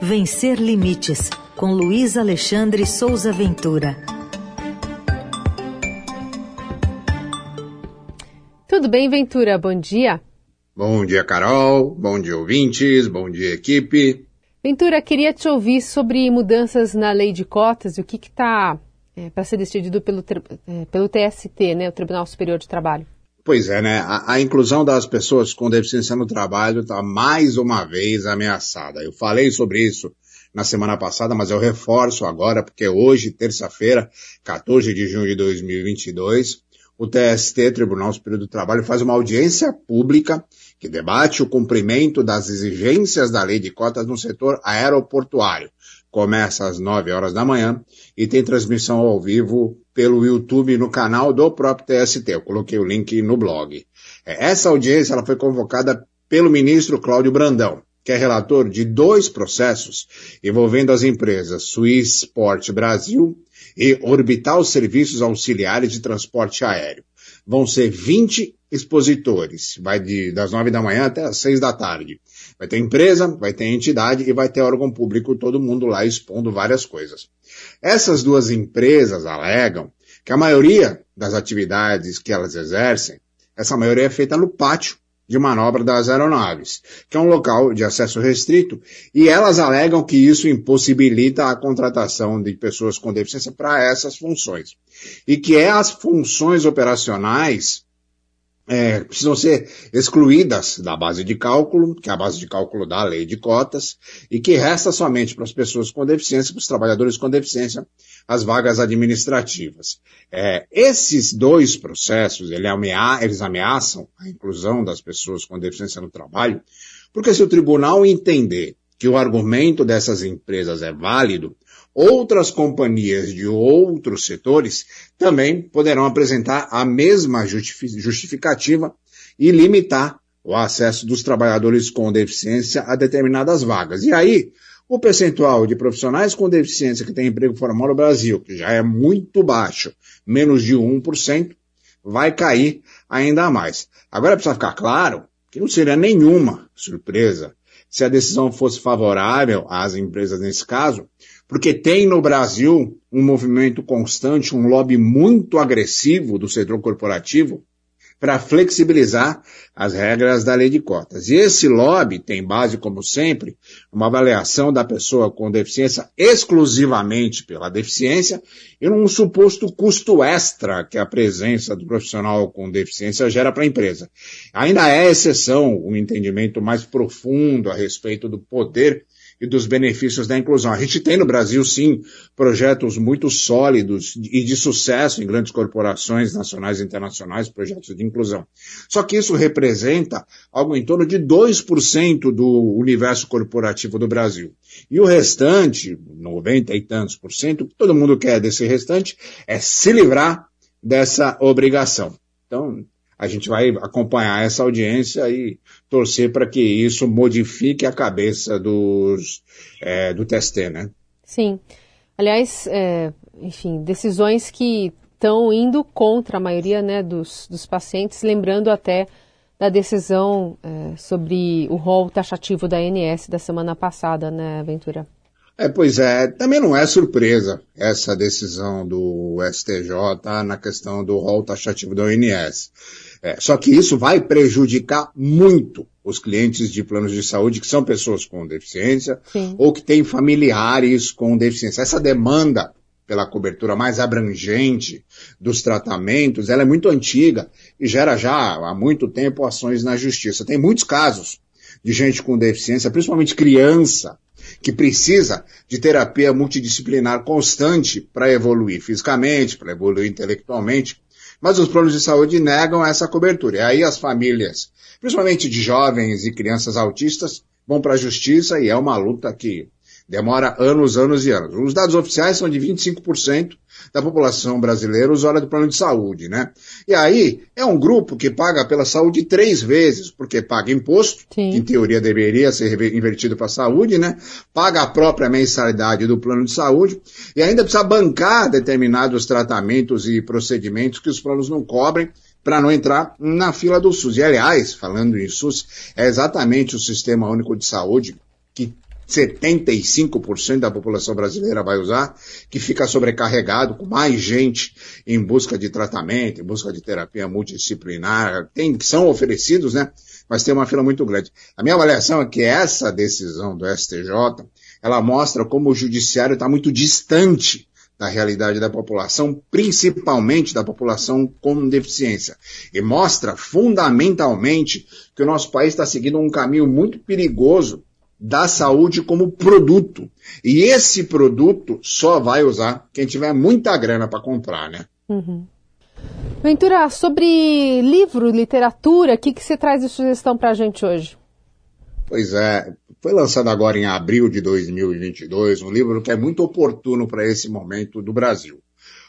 Vencer Limites, com Luiz Alexandre Souza Ventura. Tudo bem, Ventura? Bom dia. Bom dia, Carol. Bom dia, ouvintes. Bom dia, equipe. Ventura, queria te ouvir sobre mudanças na lei de cotas e o que está é, para ser decidido pelo, é, pelo TST, né, o Tribunal Superior de Trabalho. Pois é, né? A, a inclusão das pessoas com deficiência no trabalho está mais uma vez ameaçada. Eu falei sobre isso na semana passada, mas eu reforço agora, porque hoje, terça-feira, 14 de junho de 2022, o TST, Tribunal Superior do Trabalho, faz uma audiência pública que debate o cumprimento das exigências da lei de cotas no setor aeroportuário. Começa às 9 horas da manhã e tem transmissão ao vivo pelo YouTube no canal do próprio TST. Eu coloquei o link no blog. É, essa audiência ela foi convocada pelo ministro Cláudio Brandão, que é relator de dois processos envolvendo as empresas Swissport Brasil e Orbital Serviços Auxiliares de Transporte Aéreo. Vão ser 20 expositores, vai de, das 9 da manhã até as 6 da tarde. Vai ter empresa, vai ter entidade e vai ter órgão público, todo mundo lá expondo várias coisas. Essas duas empresas alegam que a maioria das atividades que elas exercem, essa maioria é feita no pátio de manobra das aeronaves, que é um local de acesso restrito, e elas alegam que isso impossibilita a contratação de pessoas com deficiência para essas funções. E que é as funções operacionais é, precisam ser excluídas da base de cálculo, que é a base de cálculo da lei de cotas, e que resta somente para as pessoas com deficiência, para os trabalhadores com deficiência, as vagas administrativas. É, esses dois processos, ele amea eles ameaçam a inclusão das pessoas com deficiência no trabalho, porque se o tribunal entender que o argumento dessas empresas é válido, outras companhias de outros setores também poderão apresentar a mesma justificativa e limitar o acesso dos trabalhadores com deficiência a determinadas vagas. E aí, o percentual de profissionais com deficiência que têm emprego formal no Brasil, que já é muito baixo, menos de 1%, vai cair ainda mais. Agora precisa ficar claro que não seria nenhuma surpresa se a decisão fosse favorável às empresas nesse caso, porque tem no Brasil um movimento constante, um lobby muito agressivo do setor corporativo para flexibilizar as regras da lei de cotas. E esse lobby tem base, como sempre, uma avaliação da pessoa com deficiência exclusivamente pela deficiência e num suposto custo extra que a presença do profissional com deficiência gera para a empresa. Ainda é exceção um entendimento mais profundo a respeito do poder e dos benefícios da inclusão. A gente tem no Brasil, sim, projetos muito sólidos e de sucesso em grandes corporações nacionais e internacionais, projetos de inclusão. Só que isso representa algo em torno de 2% do universo corporativo do Brasil. E o restante, 90 e tantos por cento, todo mundo quer desse restante é se livrar dessa obrigação. Então, a gente vai acompanhar essa audiência e torcer para que isso modifique a cabeça dos, é, do TST, né? Sim. Aliás, é, enfim, decisões que estão indo contra a maioria né, dos, dos pacientes, lembrando até da decisão é, sobre o rol taxativo da ANS da semana passada, né, Ventura? É, pois é, também não é surpresa essa decisão do STJ na questão do rol taxativo da ONS. É, só que isso vai prejudicar muito os clientes de planos de saúde que são pessoas com deficiência Sim. ou que têm familiares com deficiência. Essa demanda pela cobertura mais abrangente dos tratamentos, ela é muito antiga e gera já há muito tempo ações na justiça. Tem muitos casos de gente com deficiência, principalmente criança, que precisa de terapia multidisciplinar constante para evoluir fisicamente, para evoluir intelectualmente. Mas os planos de saúde negam essa cobertura. E aí as famílias, principalmente de jovens e crianças autistas, vão para a justiça e é uma luta que demora anos, anos e anos. Os dados oficiais são de 25% da população brasileira usuária do plano de saúde, né? E aí é um grupo que paga pela saúde três vezes, porque paga imposto, Sim. que em teoria deveria ser invertido para a saúde, né? Paga a própria mensalidade do plano de saúde e ainda precisa bancar determinados tratamentos e procedimentos que os planos não cobrem para não entrar na fila do SUS. E aliás, falando em SUS, é exatamente o Sistema Único de Saúde que 75% da população brasileira vai usar, que fica sobrecarregado com mais gente em busca de tratamento, em busca de terapia multidisciplinar, tem, são oferecidos, né? Mas tem uma fila muito grande. A minha avaliação é que essa decisão do STJ, ela mostra como o judiciário está muito distante da realidade da população, principalmente da população com deficiência. E mostra fundamentalmente que o nosso país está seguindo um caminho muito perigoso da saúde como produto. E esse produto só vai usar quem tiver muita grana para comprar, né? Uhum. Ventura, sobre livro, literatura, o que, que você traz de sugestão para a gente hoje? Pois é, foi lançado agora em abril de 2022 um livro que é muito oportuno para esse momento do Brasil.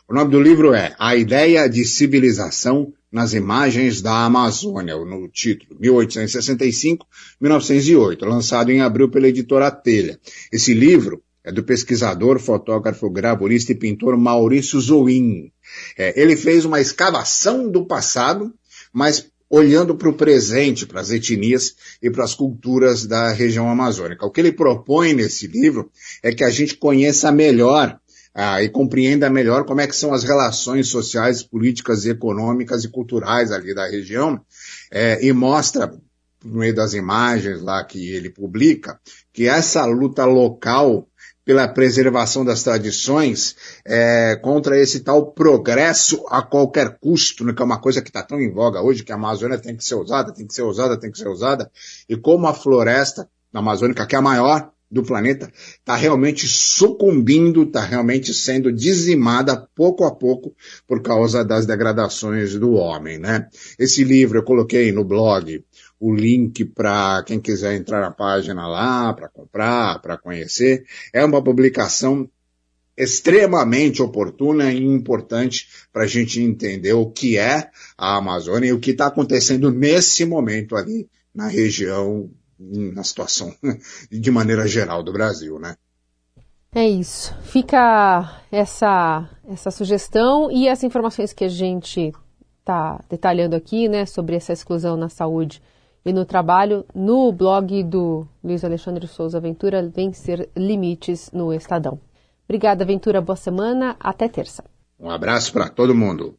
O nome do livro é A Ideia de Civilização nas Imagens da Amazônia, no título, 1865-1908, lançado em abril pela editora Telha. Esse livro é do pesquisador, fotógrafo, gravurista e pintor Maurício Zoin. É, ele fez uma escavação do passado, mas olhando para o presente, para as etnias e para as culturas da região amazônica. O que ele propõe nesse livro é que a gente conheça melhor ah, e compreenda melhor como é que são as relações sociais, políticas, econômicas e culturais ali da região, é, e mostra, por meio das imagens lá que ele publica, que essa luta local pela preservação das tradições é, contra esse tal progresso a qualquer custo, né, que é uma coisa que está tão em voga hoje, que a Amazônia tem que ser usada, tem que ser usada, tem que ser usada, e como a floresta amazônica, que é a maior, do planeta está realmente sucumbindo, está realmente sendo dizimada pouco a pouco por causa das degradações do homem, né? Esse livro eu coloquei no blog o link para quem quiser entrar na página lá, para comprar, para conhecer. É uma publicação extremamente oportuna e importante para a gente entender o que é a Amazônia e o que está acontecendo nesse momento ali na região na situação de maneira geral do Brasil, né? É isso. Fica essa essa sugestão e as informações que a gente está detalhando aqui, né, sobre essa exclusão na saúde e no trabalho, no blog do Luiz Alexandre Souza Ventura, Vencer Limites no Estadão. Obrigada, Ventura. Boa semana. Até terça. Um abraço para todo mundo.